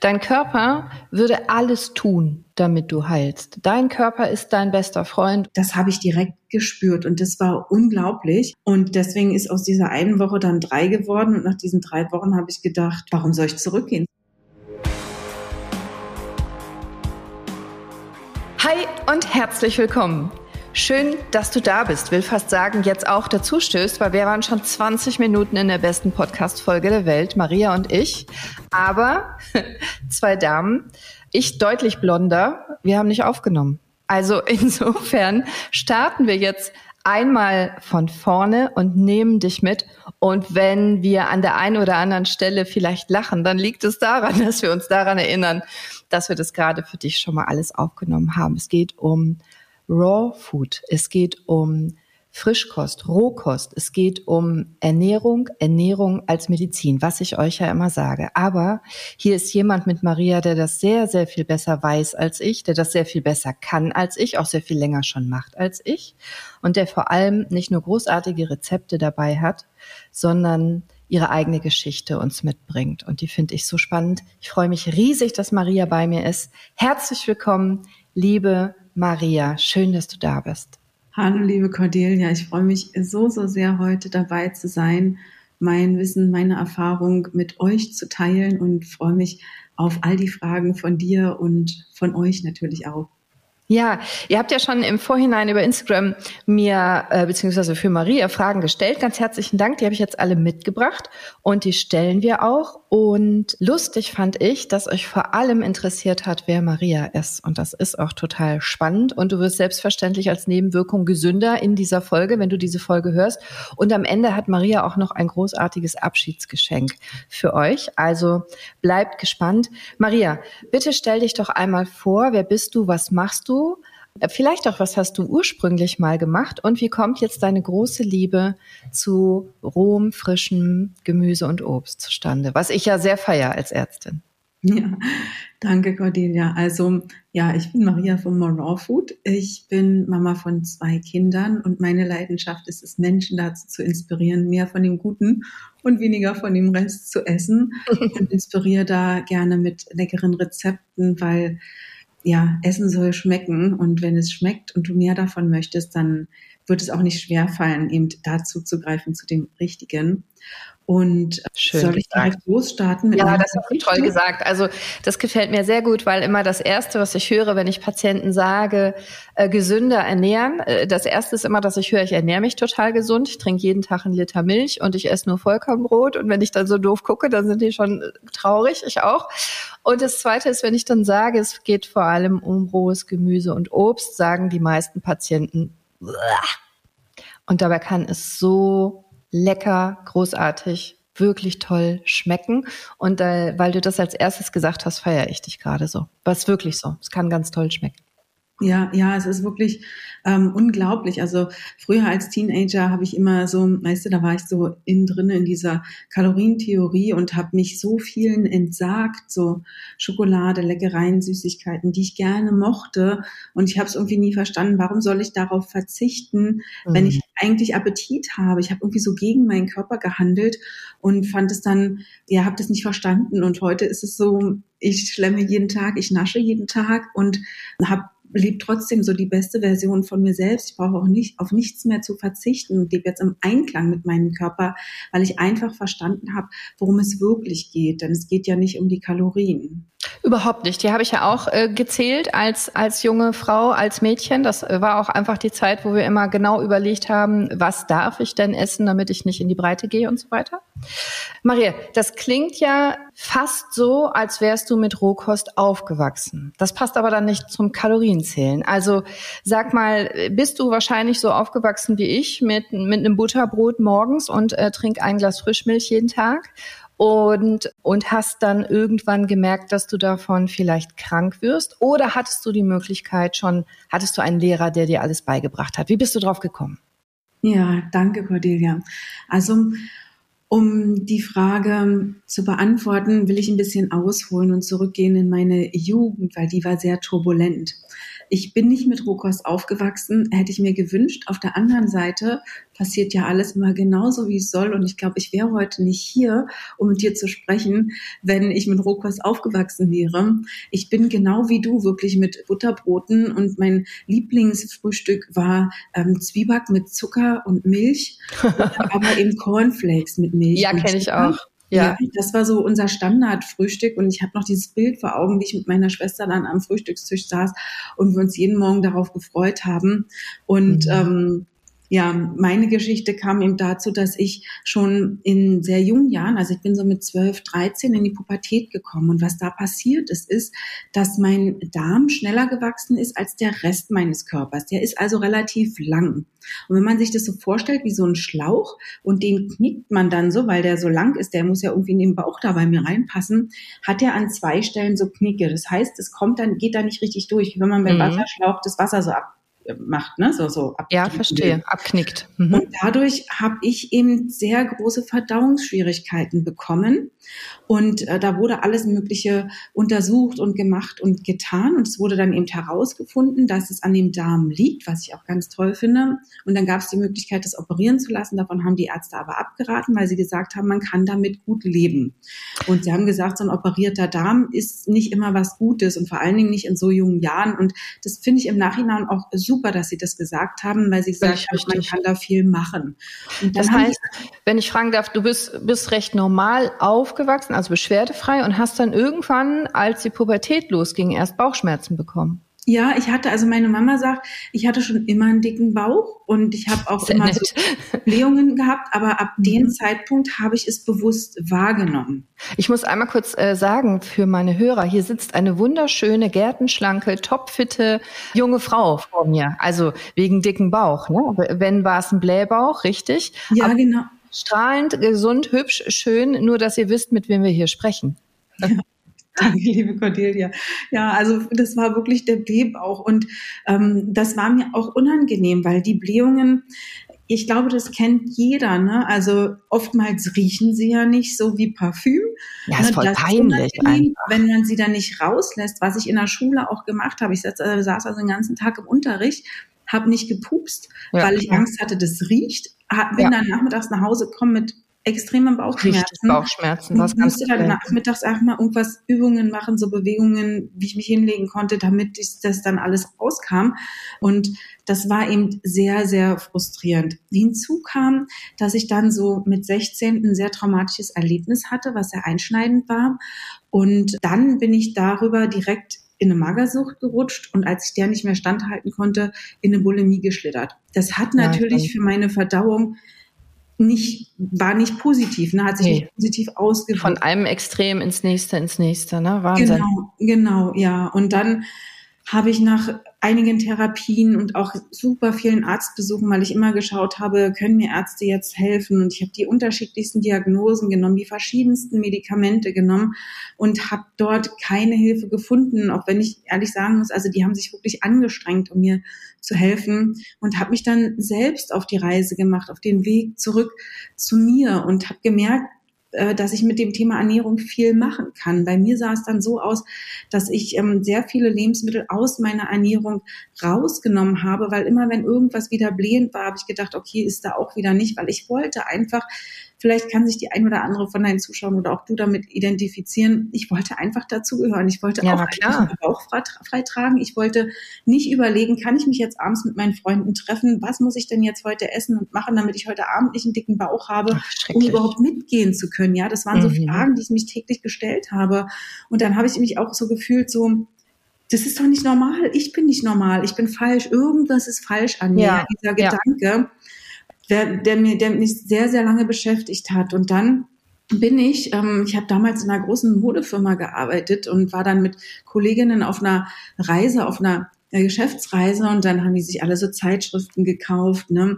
Dein Körper würde alles tun, damit du heilst. Dein Körper ist dein bester Freund. Das habe ich direkt gespürt und das war unglaublich. Und deswegen ist aus dieser einen Woche dann drei geworden. Und nach diesen drei Wochen habe ich gedacht, warum soll ich zurückgehen? Hi und herzlich willkommen. Schön, dass du da bist. Will fast sagen, jetzt auch dazu stößt, weil wir waren schon 20 Minuten in der besten Podcast-Folge der Welt, Maria und ich. Aber zwei Damen, ich deutlich blonder, wir haben nicht aufgenommen. Also insofern starten wir jetzt einmal von vorne und nehmen dich mit. Und wenn wir an der einen oder anderen Stelle vielleicht lachen, dann liegt es daran, dass wir uns daran erinnern, dass wir das gerade für dich schon mal alles aufgenommen haben. Es geht um Raw Food. Es geht um Frischkost, Rohkost. Es geht um Ernährung, Ernährung als Medizin, was ich euch ja immer sage. Aber hier ist jemand mit Maria, der das sehr, sehr viel besser weiß als ich, der das sehr viel besser kann als ich, auch sehr viel länger schon macht als ich und der vor allem nicht nur großartige Rezepte dabei hat, sondern ihre eigene Geschichte uns mitbringt. Und die finde ich so spannend. Ich freue mich riesig, dass Maria bei mir ist. Herzlich willkommen, liebe Maria. Schön, dass du da bist. Hallo, liebe Cordelia. Ich freue mich so, so sehr, heute dabei zu sein, mein Wissen, meine Erfahrung mit euch zu teilen und freue mich auf all die Fragen von dir und von euch natürlich auch. Ja, ihr habt ja schon im Vorhinein über Instagram mir äh, beziehungsweise für Maria Fragen gestellt. Ganz herzlichen Dank. Die habe ich jetzt alle mitgebracht und die stellen wir auch. Und lustig fand ich, dass euch vor allem interessiert hat, wer Maria ist. Und das ist auch total spannend. Und du wirst selbstverständlich als Nebenwirkung gesünder in dieser Folge, wenn du diese Folge hörst. Und am Ende hat Maria auch noch ein großartiges Abschiedsgeschenk für euch. Also bleibt gespannt. Maria, bitte stell dich doch einmal vor. Wer bist du? Was machst du? Vielleicht auch, was hast du ursprünglich mal gemacht und wie kommt jetzt deine große Liebe zu rohem, frischem Gemüse und Obst zustande, was ich ja sehr feiere als Ärztin. Ja, danke Cordelia. Also ja, ich bin Maria von More Raw Food. Ich bin Mama von zwei Kindern und meine Leidenschaft ist es, Menschen dazu zu inspirieren, mehr von dem Guten und weniger von dem Rest zu essen und inspiriere da gerne mit leckeren Rezepten, weil ja, Essen soll schmecken. Und wenn es schmeckt und du mehr davon möchtest, dann wird es auch nicht schwer fallen, eben dazu zu greifen, zu dem Richtigen. Und Schön soll ich direkt losstarten? ja, das hast du toll gesagt. Also das gefällt mir sehr gut, weil immer das Erste, was ich höre, wenn ich Patienten sage, äh, gesünder ernähren, äh, das Erste ist immer, dass ich höre, ich ernähre mich total gesund, ich trinke jeden Tag einen Liter Milch und ich esse nur Vollkornbrot. Und wenn ich dann so doof gucke, dann sind die schon äh, traurig, ich auch. Und das Zweite ist, wenn ich dann sage, es geht vor allem um rohes Gemüse und Obst, sagen die meisten Patienten, und dabei kann es so lecker, großartig, wirklich toll schmecken. Und äh, weil du das als erstes gesagt hast, feiere ich dich gerade so. Was wirklich so. Es kann ganz toll schmecken. Ja, ja, es ist wirklich ähm, unglaublich. Also früher als Teenager habe ich immer so, weißt du, da war ich so innen drin in dieser Kalorientheorie und habe mich so vielen entsagt, so Schokolade, Leckereien, Süßigkeiten, die ich gerne mochte. Und ich habe es irgendwie nie verstanden, warum soll ich darauf verzichten, mhm. wenn ich eigentlich Appetit habe. Ich habe irgendwie so gegen meinen Körper gehandelt und fand es dann, ja, habe das nicht verstanden. Und heute ist es so, ich schlemme jeden Tag, ich nasche jeden Tag und habe lebe trotzdem so die beste Version von mir selbst. Ich brauche auch nicht auf nichts mehr zu verzichten und lebe jetzt im Einklang mit meinem Körper, weil ich einfach verstanden habe, worum es wirklich geht. Denn es geht ja nicht um die Kalorien. Überhaupt nicht. Die habe ich ja auch äh, gezählt als, als junge Frau, als Mädchen. Das äh, war auch einfach die Zeit, wo wir immer genau überlegt haben, was darf ich denn essen, damit ich nicht in die Breite gehe und so weiter. Maria, das klingt ja fast so, als wärst du mit Rohkost aufgewachsen. Das passt aber dann nicht zum Kalorienzählen. Also sag mal, bist du wahrscheinlich so aufgewachsen wie ich mit, mit einem Butterbrot morgens und äh, trink ein Glas Frischmilch jeden Tag? Und, und hast dann irgendwann gemerkt, dass du davon vielleicht krank wirst? Oder hattest du die Möglichkeit schon, hattest du einen Lehrer, der dir alles beigebracht hat? Wie bist du drauf gekommen? Ja, danke, Cordelia. Also, um die Frage zu beantworten, will ich ein bisschen ausholen und zurückgehen in meine Jugend, weil die war sehr turbulent. Ich bin nicht mit Rohkost aufgewachsen, hätte ich mir gewünscht. Auf der anderen Seite passiert ja alles immer genauso, wie es soll. Und ich glaube, ich wäre heute nicht hier, um mit dir zu sprechen, wenn ich mit Rohkost aufgewachsen wäre. Ich bin genau wie du, wirklich mit Butterbroten und mein Lieblingsfrühstück war ähm, Zwieback mit Zucker und Milch, aber eben Cornflakes mit Milch. Ja, kenne ich auch. Ja. ja. das war so unser Standardfrühstück und ich habe noch dieses Bild vor Augen, wie ich mit meiner Schwester dann am Frühstückstisch saß und wir uns jeden Morgen darauf gefreut haben. Und mhm. ähm, ja, meine Geschichte kam eben dazu, dass ich schon in sehr jungen Jahren, also ich bin so mit 12, 13 in die Pubertät gekommen. Und was da passiert ist, ist, dass mein Darm schneller gewachsen ist als der Rest meines Körpers. Der ist also relativ lang. Und wenn man sich das so vorstellt wie so ein Schlauch und den knickt man dann so, weil der so lang ist, der muss ja irgendwie in den Bauch da bei mir reinpassen, hat er an zwei Stellen so Knicke. Das heißt, es kommt dann, geht da nicht richtig durch, wie wenn man beim mhm. Wasserschlauch das Wasser so ab macht, ne? So, so ja, verstehe, abknickt. Mhm. Und dadurch habe ich eben sehr große Verdauungsschwierigkeiten bekommen. Und äh, da wurde alles Mögliche untersucht und gemacht und getan. Und es wurde dann eben herausgefunden, dass es an dem Darm liegt, was ich auch ganz toll finde. Und dann gab es die Möglichkeit, das operieren zu lassen. Davon haben die Ärzte aber abgeraten, weil sie gesagt haben, man kann damit gut leben. Und sie haben gesagt, so ein operierter Darm ist nicht immer was Gutes und vor allen Dingen nicht in so jungen Jahren. Und das finde ich im Nachhinein auch super, dass sie das gesagt haben, weil sie gesagt haben, man kann da viel machen. das heißt, wenn ich fragen darf, du bist, bist recht normal aufgewachsen, also beschwerdefrei und hast dann irgendwann, als die Pubertät losging, erst Bauchschmerzen bekommen. Ja, ich hatte, also meine Mama sagt, ich hatte schon immer einen dicken Bauch und ich habe auch Sehr immer nett. so Blähungen gehabt, aber ab mhm. dem Zeitpunkt habe ich es bewusst wahrgenommen. Ich muss einmal kurz äh, sagen für meine Hörer, hier sitzt eine wunderschöne, gärtenschlanke, topfitte junge Frau vor mir. Also wegen dicken Bauch. Ne? Wenn war es ein Blähbauch, richtig? Ja, aber genau. Strahlend, gesund, hübsch, schön, nur dass ihr wisst, mit wem wir hier sprechen. Ja. Danke, liebe Cordelia. Ja, also das war wirklich der Blähbauch und ähm, das war mir auch unangenehm, weil die Blähungen, ich glaube, das kennt jeder. Ne? Also oftmals riechen sie ja nicht so wie Parfüm. Ja, ist ne? voll das peinlich. Ist wenn man sie dann nicht rauslässt, was ich in der Schule auch gemacht habe. Ich saß, äh, also den ganzen Tag im Unterricht, habe nicht gepupst, ja, weil ich Angst hatte, das riecht. Bin ja. dann nachmittags nach Hause gekommen mit extreme Bauchschmerzen. Richtig Bauchschmerzen. Was ich musste dann nachmittags auch mal irgendwas Übungen machen, so Bewegungen, wie ich mich hinlegen konnte, damit ich, das dann alles rauskam. Und das war eben sehr, sehr frustrierend. Hinzu kam, dass ich dann so mit 16 ein sehr traumatisches Erlebnis hatte, was sehr einschneidend war. Und dann bin ich darüber direkt in eine Magersucht gerutscht und als ich der nicht mehr standhalten konnte, in eine Bulimie geschlittert. Das hat natürlich für meine Verdauung nicht, war nicht positiv, ne, hat sich nee. nicht positiv ausgewirkt. Von einem Extrem ins nächste, ins nächste, ne, Wahnsinn. Genau, genau, ja. Und dann habe ich nach einigen Therapien und auch super vielen Arztbesuchen, weil ich immer geschaut habe, können mir Ärzte jetzt helfen? Und ich habe die unterschiedlichsten Diagnosen genommen, die verschiedensten Medikamente genommen und habe dort keine Hilfe gefunden, auch wenn ich ehrlich sagen muss, also die haben sich wirklich angestrengt, um mir zu helfen und habe mich dann selbst auf die Reise gemacht, auf den Weg zurück zu mir und habe gemerkt, äh, dass ich mit dem Thema Ernährung viel machen kann. Bei mir sah es dann so aus, dass ich ähm, sehr viele Lebensmittel aus meiner Ernährung rausgenommen habe, weil immer wenn irgendwas wieder blähend war, habe ich gedacht, okay, ist da auch wieder nicht, weil ich wollte einfach Vielleicht kann sich die ein oder andere von deinen Zuschauern oder auch du damit identifizieren. Ich wollte einfach dazugehören. Ich wollte ja, auch klar. Bauch frei tragen. Ich wollte nicht überlegen, kann ich mich jetzt abends mit meinen Freunden treffen? Was muss ich denn jetzt heute essen und machen, damit ich heute Abend nicht einen dicken Bauch habe, Ach, um überhaupt mitgehen zu können? Ja, das waren so mhm. Fragen, die ich mich täglich gestellt habe. Und dann habe ich mich auch so gefühlt, so, das ist doch nicht normal. Ich bin nicht normal. Ich bin falsch. Irgendwas ist falsch an mir. Ja, dieser Gedanke. Ja der, der, mir, der mich sehr, sehr lange beschäftigt hat. Und dann bin ich, ähm, ich habe damals in einer großen Modefirma gearbeitet und war dann mit Kolleginnen auf einer Reise, auf einer Geschäftsreise und dann haben die sich alle so Zeitschriften gekauft. Ne?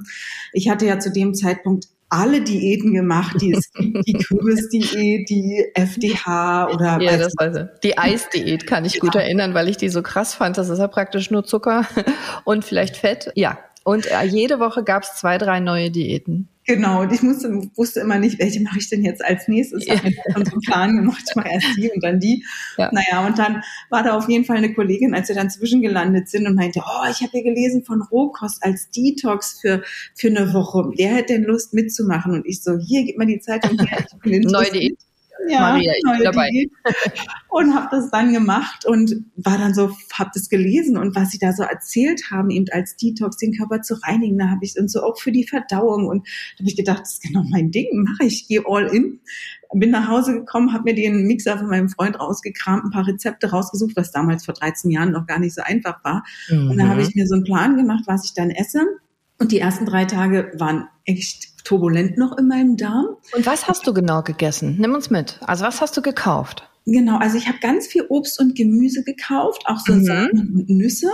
Ich hatte ja zu dem Zeitpunkt alle Diäten gemacht, die die Kürbisdiät, die FDH oder ja, das weiß ich. die Eisdiät kann ich ja. gut erinnern, weil ich die so krass fand. Das ist ja praktisch nur Zucker und vielleicht Fett. Ja, Und äh, jede Woche gab es zwei, drei neue Diäten. Genau, und ich musste, wusste immer nicht, welche mache ich denn jetzt als nächstes. Ich habe mir so einen Plan gemacht, ich mache erst die und dann die. Ja. Naja, und dann war da auf jeden Fall eine Kollegin, als wir dann zwischengelandet sind und meinte, oh, ich habe hier gelesen von Rohkost als Detox für, für eine Woche. Wer hätte denn Lust mitzumachen? Und ich so, hier, gib mal die Zeitung her. Ich bin Neue Diät ja, Maria, ich bin dabei. Und habe das dann gemacht und war dann so, habe das gelesen und was sie da so erzählt haben, eben als Detox den Körper zu reinigen, da habe ich und so auch für die Verdauung und da habe ich gedacht, das ist genau mein Ding, mache ich, gehe all in. Bin nach Hause gekommen, habe mir den Mixer von meinem Freund rausgekramt, ein paar Rezepte rausgesucht, was damals vor 13 Jahren noch gar nicht so einfach war. Mhm. Und da habe ich mir so einen Plan gemacht, was ich dann esse. Und die ersten drei Tage waren echt turbulent noch in meinem Darm. Und was hast du genau gegessen? Nimm uns mit. Also was hast du gekauft? Genau, also ich habe ganz viel Obst und Gemüse gekauft, auch so mhm. Und Nüsse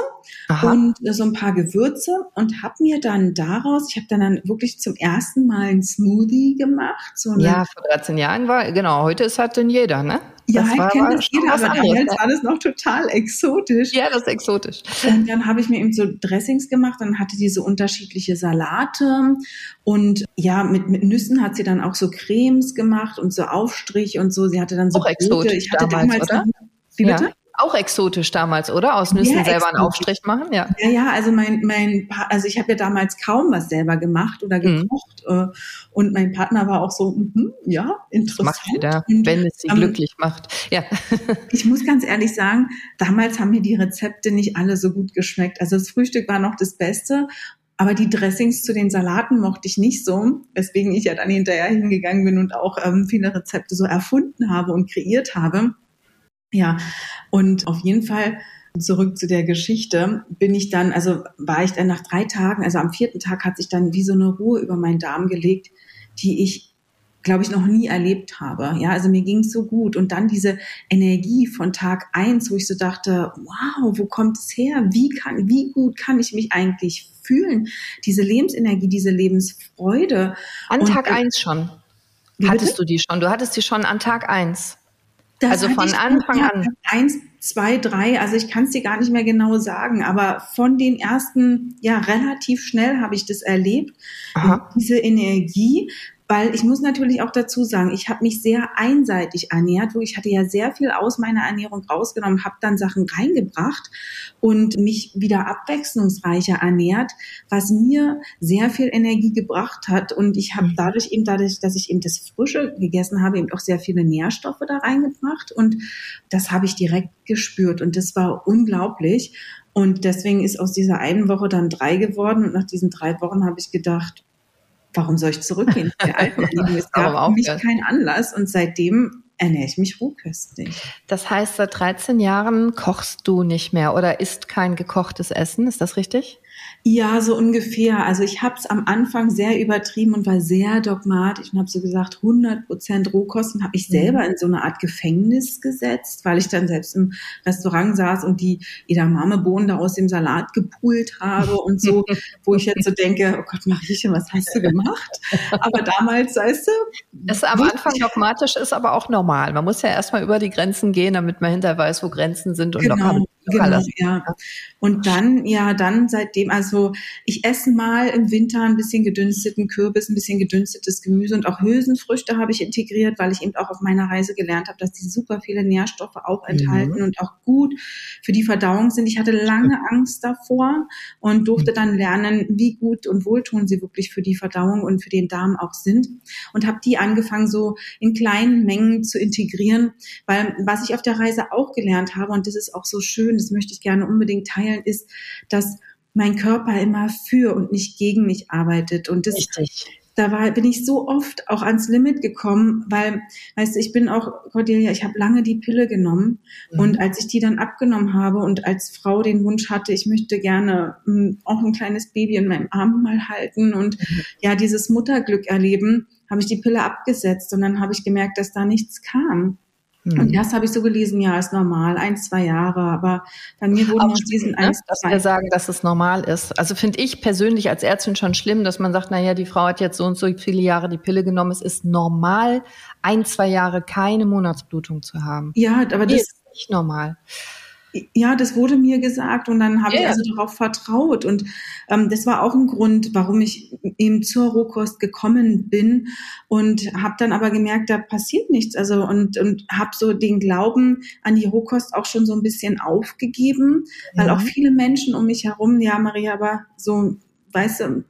Aha. und so ein paar Gewürze und habe mir dann daraus, ich habe dann, dann wirklich zum ersten Mal ein Smoothie gemacht. So ja, vor 13 Jahren war, genau, heute ist halt denn jeder, ne? Ja, das ich kenne das jeder, aber damals war das noch total exotisch. Ja, das ist exotisch. Und dann habe ich mir eben so Dressings gemacht, dann hatte die so unterschiedliche Salate und ja, mit, mit Nüssen hat sie dann auch so Cremes gemacht und so Aufstrich und so. Sie hatte dann so auch Brote. exotisch ich hatte damals, damals wie bitte? Ja. Auch exotisch damals, oder? Aus Nüssen selber einen Aufstrich machen, ja. Ja, ja, also mein, mein, also ich habe ja damals kaum was selber gemacht oder mhm. gekocht. Mhm. Und mein Partner war auch so, mm, ja, interessant. Macht wieder, wenn es sie ähm, glücklich macht. Ja. ich muss ganz ehrlich sagen, damals haben mir die Rezepte nicht alle so gut geschmeckt. Also das Frühstück war noch das Beste. Aber die Dressings zu den Salaten mochte ich nicht so, weswegen ich ja dann hinterher hingegangen bin und auch ähm, viele Rezepte so erfunden habe und kreiert habe. Ja, und auf jeden Fall zurück zu der Geschichte bin ich dann, also war ich dann nach drei Tagen, also am vierten Tag hat sich dann wie so eine Ruhe über meinen Darm gelegt, die ich glaube ich, noch nie erlebt habe. Ja, also mir ging es so gut. Und dann diese Energie von Tag eins, wo ich so dachte, wow, wo kommt es her? Wie kann, wie gut kann ich mich eigentlich fühlen? Diese Lebensenergie, diese Lebensfreude. An Und, Tag eins schon. Hattest du die schon? Du hattest die schon an Tag eins. Das also von Anfang an. Eins, zwei, drei, also ich kann es dir gar nicht mehr genau sagen, aber von den ersten, ja, relativ schnell habe ich das erlebt. Aha. Diese Energie, weil ich muss natürlich auch dazu sagen, ich habe mich sehr einseitig ernährt, wo ich hatte ja sehr viel aus meiner Ernährung rausgenommen, habe dann Sachen reingebracht und mich wieder abwechslungsreicher ernährt, was mir sehr viel Energie gebracht hat. Und ich habe mhm. dadurch eben dadurch, dass ich eben das Frische gegessen habe, eben auch sehr viele Nährstoffe da reingebracht. Und das habe ich direkt gespürt. Und das war unglaublich. Und deswegen ist aus dieser einen Woche dann drei geworden. Und nach diesen drei Wochen habe ich gedacht, warum soll ich zurückgehen zu der? Es gab für mich keinen Anlass und seitdem ernähre ich mich rohköstlich. Das heißt, seit 13 Jahren kochst du nicht mehr oder isst kein gekochtes Essen, ist das richtig? Ja, so ungefähr. Also ich habe es am Anfang sehr übertrieben und war sehr dogmatisch und habe so gesagt, 100 Prozent Rohkost und habe ich selber mhm. in so eine Art Gefängnis gesetzt, weil ich dann selbst im Restaurant saß und die Edamame-Bohnen da aus dem Salat gepult habe und so, wo ich jetzt so denke, oh Gott, Mariechen, was hast du gemacht? Aber damals, weißt du... Das am Anfang dogmatisch ist aber auch normal. Man muss ja erstmal über die Grenzen gehen, damit man hinterher weiß, wo Grenzen sind und genau. Locker Genau, ja. Und dann, ja, dann seitdem, also ich esse mal im Winter ein bisschen gedünsteten Kürbis, ein bisschen gedünstetes Gemüse und auch Hülsenfrüchte habe ich integriert, weil ich eben auch auf meiner Reise gelernt habe, dass die super viele Nährstoffe auch enthalten mhm. und auch gut für die Verdauung sind. Ich hatte lange Angst davor und durfte dann lernen, wie gut und wohltun sie wirklich für die Verdauung und für den Darm auch sind und habe die angefangen so in kleinen Mengen zu integrieren, weil was ich auf der Reise auch gelernt habe und das ist auch so schön, und das möchte ich gerne unbedingt teilen, ist, dass mein Körper immer für und nicht gegen mich arbeitet. Und das, Richtig. da war, bin ich so oft auch ans Limit gekommen, weil, weißt du, ich bin auch, Cordelia, ich habe lange die Pille genommen. Mhm. Und als ich die dann abgenommen habe und als Frau den Wunsch hatte, ich möchte gerne mh, hm, auch ein kleines Baby in meinem Arm mal halten und mhm. ja, dieses Mutterglück erleben, habe ich die Pille abgesetzt und dann habe ich gemerkt, dass da nichts kam. Mhm. Und erst habe ich so gelesen, ja, ist normal, ein, zwei Jahre, aber bei mir wurden aus diesen ne? ein, dass wir sagen, dass es normal ist. Also finde ich persönlich als Ärztin schon schlimm, dass man sagt, na ja, die Frau hat jetzt so und so viele Jahre die Pille genommen. Es ist normal, ein, zwei Jahre keine Monatsblutung zu haben. Ja, aber das ist nicht normal. Ja, das wurde mir gesagt und dann habe yeah. ich also darauf vertraut und ähm, das war auch ein Grund, warum ich eben zur Rohkost gekommen bin und habe dann aber gemerkt, da passiert nichts. Also und und habe so den Glauben an die Rohkost auch schon so ein bisschen aufgegeben, ja. weil auch viele Menschen um mich herum, ja Maria, aber so, weißt du,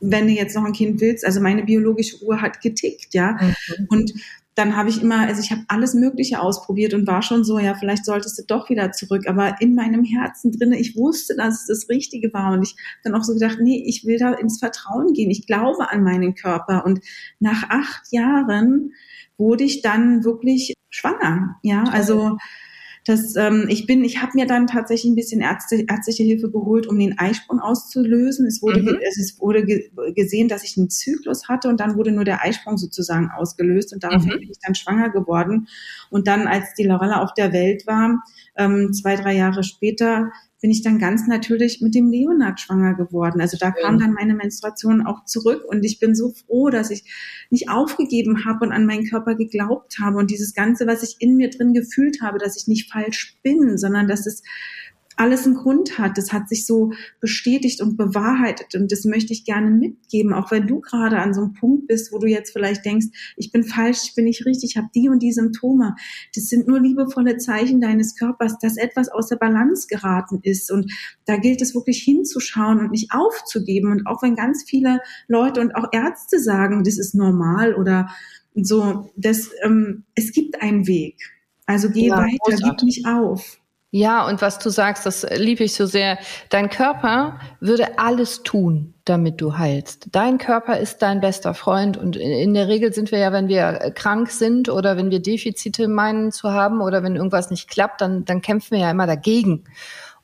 wenn du jetzt noch ein Kind willst, also meine biologische Uhr hat getickt, ja. Mhm. Und dann habe ich immer, also ich habe alles Mögliche ausprobiert und war schon so, ja, vielleicht solltest du doch wieder zurück. Aber in meinem Herzen drinne, ich wusste, dass es das Richtige war. Und ich dann auch so gedacht, nee, ich will da ins Vertrauen gehen. Ich glaube an meinen Körper. Und nach acht Jahren wurde ich dann wirklich schwanger. Ja, also dass ähm, ich bin, ich habe mir dann tatsächlich ein bisschen Ärzte, ärztliche Hilfe geholt, um den Eisprung auszulösen. Es wurde, mhm. es wurde ge gesehen, dass ich einen Zyklus hatte und dann wurde nur der Eisprung sozusagen ausgelöst und daraufhin mhm. bin ich dann schwanger geworden. Und dann, als die Lorella auf der Welt war, ähm, zwei, drei Jahre später, bin ich dann ganz natürlich mit dem Leonard schwanger geworden. Also da kam dann meine Menstruation auch zurück und ich bin so froh, dass ich nicht aufgegeben habe und an meinen Körper geglaubt habe und dieses Ganze, was ich in mir drin gefühlt habe, dass ich nicht falsch bin, sondern dass es alles einen Grund hat. Das hat sich so bestätigt und bewahrheitet und das möchte ich gerne mitgeben, auch wenn du gerade an so einem Punkt bist, wo du jetzt vielleicht denkst, ich bin falsch, ich bin nicht richtig, ich habe die und die Symptome. Das sind nur liebevolle Zeichen deines Körpers, dass etwas aus der Balance geraten ist und da gilt es wirklich hinzuschauen und nicht aufzugeben und auch wenn ganz viele Leute und auch Ärzte sagen, das ist normal oder so, das, ähm, es gibt einen Weg. Also geh ja, weiter, großartig. gib nicht auf. Ja, und was du sagst, das liebe ich so sehr. Dein Körper würde alles tun, damit du heilst. Dein Körper ist dein bester Freund und in der Regel sind wir ja, wenn wir krank sind oder wenn wir Defizite meinen zu haben oder wenn irgendwas nicht klappt, dann, dann kämpfen wir ja immer dagegen.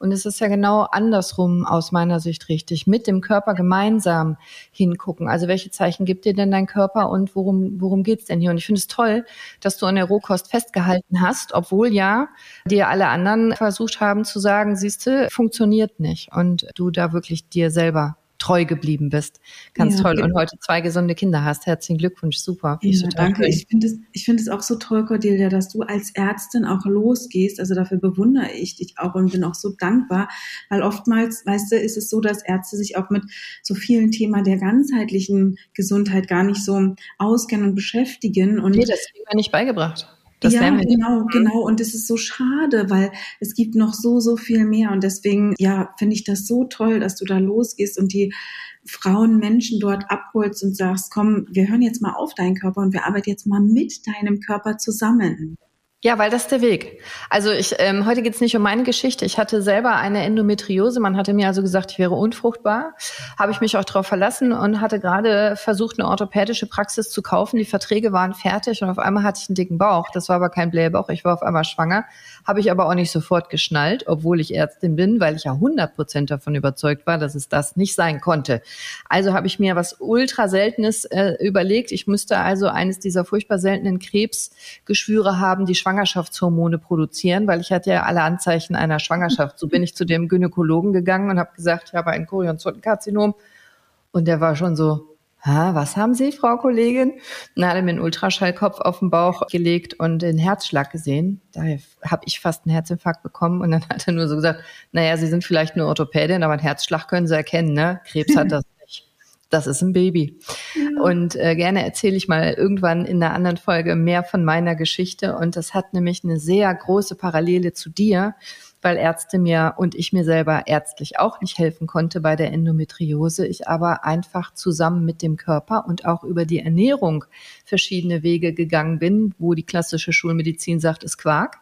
Und es ist ja genau andersrum aus meiner Sicht richtig. Mit dem Körper gemeinsam hingucken. Also welche Zeichen gibt dir denn dein Körper und worum, worum geht's denn hier? Und ich finde es toll, dass du an der Rohkost festgehalten hast, obwohl ja dir alle anderen versucht haben zu sagen, siehste, funktioniert nicht. Und du da wirklich dir selber treu geblieben bist. Ganz ja, toll. Und heute zwei gesunde Kinder hast. Herzlichen Glückwunsch. Super. Ja, danke. Ich finde es, ich finde es auch so toll, Cordelia, dass du als Ärztin auch losgehst. Also dafür bewundere ich dich auch und bin auch so dankbar, weil oftmals, weißt du, ist es so, dass Ärzte sich auch mit so vielen Themen der ganzheitlichen Gesundheit gar nicht so auskennen und beschäftigen. Und nee, das kriegen wir nicht beigebracht. Das ja, genau, genau. Und es ist so schade, weil es gibt noch so, so viel mehr. Und deswegen, ja, finde ich das so toll, dass du da losgehst und die Frauen, Menschen dort abholst und sagst, komm, wir hören jetzt mal auf deinen Körper und wir arbeiten jetzt mal mit deinem Körper zusammen. Ja, weil das ist der Weg. Also ich, ähm, heute geht's nicht um meine Geschichte. Ich hatte selber eine Endometriose. Man hatte mir also gesagt, ich wäre unfruchtbar. Habe ich mich auch darauf verlassen und hatte gerade versucht, eine orthopädische Praxis zu kaufen. Die Verträge waren fertig und auf einmal hatte ich einen dicken Bauch. Das war aber kein Blähbauch. Ich war auf einmal schwanger. Habe ich aber auch nicht sofort geschnallt, obwohl ich Ärztin bin, weil ich ja 100 Prozent davon überzeugt war, dass es das nicht sein konnte. Also habe ich mir was ultra Seltenes äh, überlegt. Ich müsste also eines dieser furchtbar seltenen Krebsgeschwüre haben, die schwanger Schwangerschaftshormone produzieren, weil ich hatte ja alle Anzeichen einer Schwangerschaft. So bin ich zu dem Gynäkologen gegangen und habe gesagt, ich habe ein Chorionzotenkarzinom. Und der war schon so, ha, was haben Sie, Frau Kollegin? Dann hat er mir einen Ultraschallkopf auf den Bauch gelegt und den Herzschlag gesehen. Da habe ich fast einen Herzinfarkt bekommen. Und dann hat er nur so gesagt, naja, Sie sind vielleicht nur Orthopädin, aber einen Herzschlag können Sie erkennen, ne? Krebs hat das das ist ein Baby. Ja. Und äh, gerne erzähle ich mal irgendwann in einer anderen Folge mehr von meiner Geschichte. Und das hat nämlich eine sehr große Parallele zu dir, weil Ärzte mir und ich mir selber ärztlich auch nicht helfen konnte bei der Endometriose. Ich aber einfach zusammen mit dem Körper und auch über die Ernährung verschiedene Wege gegangen bin, wo die klassische Schulmedizin sagt, ist Quark.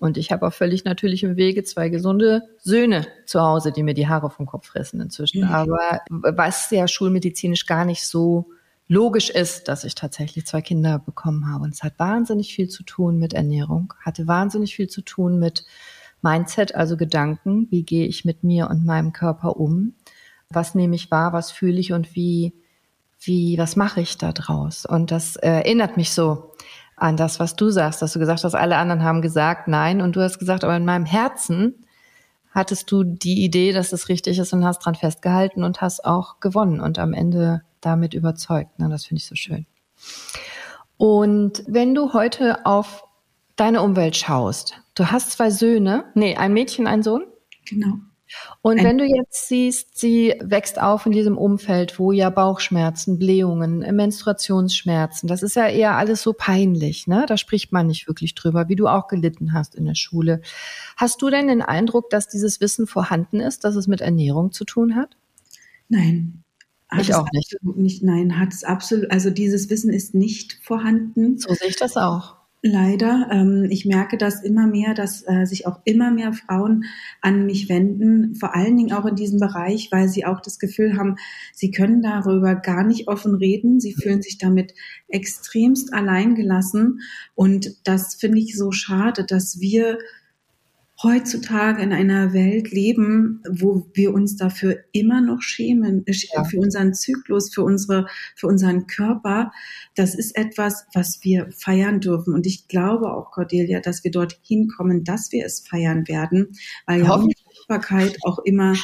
Und ich habe auch völlig natürlich im Wege zwei gesunde Söhne zu Hause, die mir die Haare vom Kopf fressen inzwischen. Mhm. Aber was ja schulmedizinisch gar nicht so logisch ist, dass ich tatsächlich zwei Kinder bekommen habe. Und es hat wahnsinnig viel zu tun mit Ernährung, hatte wahnsinnig viel zu tun mit Mindset, also Gedanken. Wie gehe ich mit mir und meinem Körper um? Was nehme ich wahr? Was fühle ich und wie, wie, was mache ich da draus? Und das erinnert mich so an das, was du sagst, dass du gesagt hast, alle anderen haben gesagt nein und du hast gesagt, aber in meinem Herzen hattest du die Idee, dass es richtig ist und hast dran festgehalten und hast auch gewonnen und am Ende damit überzeugt. Na, das finde ich so schön. Und wenn du heute auf deine Umwelt schaust, du hast zwei Söhne, nee, ein Mädchen, ein Sohn? Genau. Und wenn du jetzt siehst, sie wächst auf in diesem Umfeld, wo ja Bauchschmerzen, Blähungen, Menstruationsschmerzen, das ist ja eher alles so peinlich, ne? Da spricht man nicht wirklich drüber, wie du auch gelitten hast in der Schule. Hast du denn den Eindruck, dass dieses Wissen vorhanden ist, dass es mit Ernährung zu tun hat? Nein. Hat ich auch nicht. nicht. Nein, hat es absolut, also dieses Wissen ist nicht vorhanden. So sehe ich das auch. Leider. Ähm, ich merke das immer mehr, dass äh, sich auch immer mehr Frauen an mich wenden, vor allen Dingen auch in diesem Bereich, weil sie auch das Gefühl haben, sie können darüber gar nicht offen reden. Sie fühlen sich damit extremst alleingelassen. Und das finde ich so schade, dass wir heutzutage in einer Welt leben, wo wir uns dafür immer noch schämen, äh, ja. für unseren Zyklus, für unsere, für unseren Körper. Das ist etwas, was wir feiern dürfen. Und ich glaube auch, Cordelia, dass wir dort hinkommen, dass wir es feiern werden, weil ja Fruchtbarkeit auch immer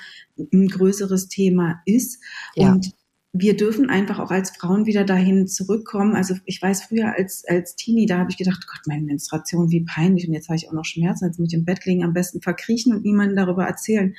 ein größeres Thema ist. Ja. Und wir dürfen einfach auch als Frauen wieder dahin zurückkommen. Also ich weiß früher als, als Teenie, da habe ich gedacht, Gott, meine Menstruation, wie peinlich. Und jetzt habe ich auch noch Schmerzen, als mit dem Bett liegen, am besten verkriechen und niemandem darüber erzählen.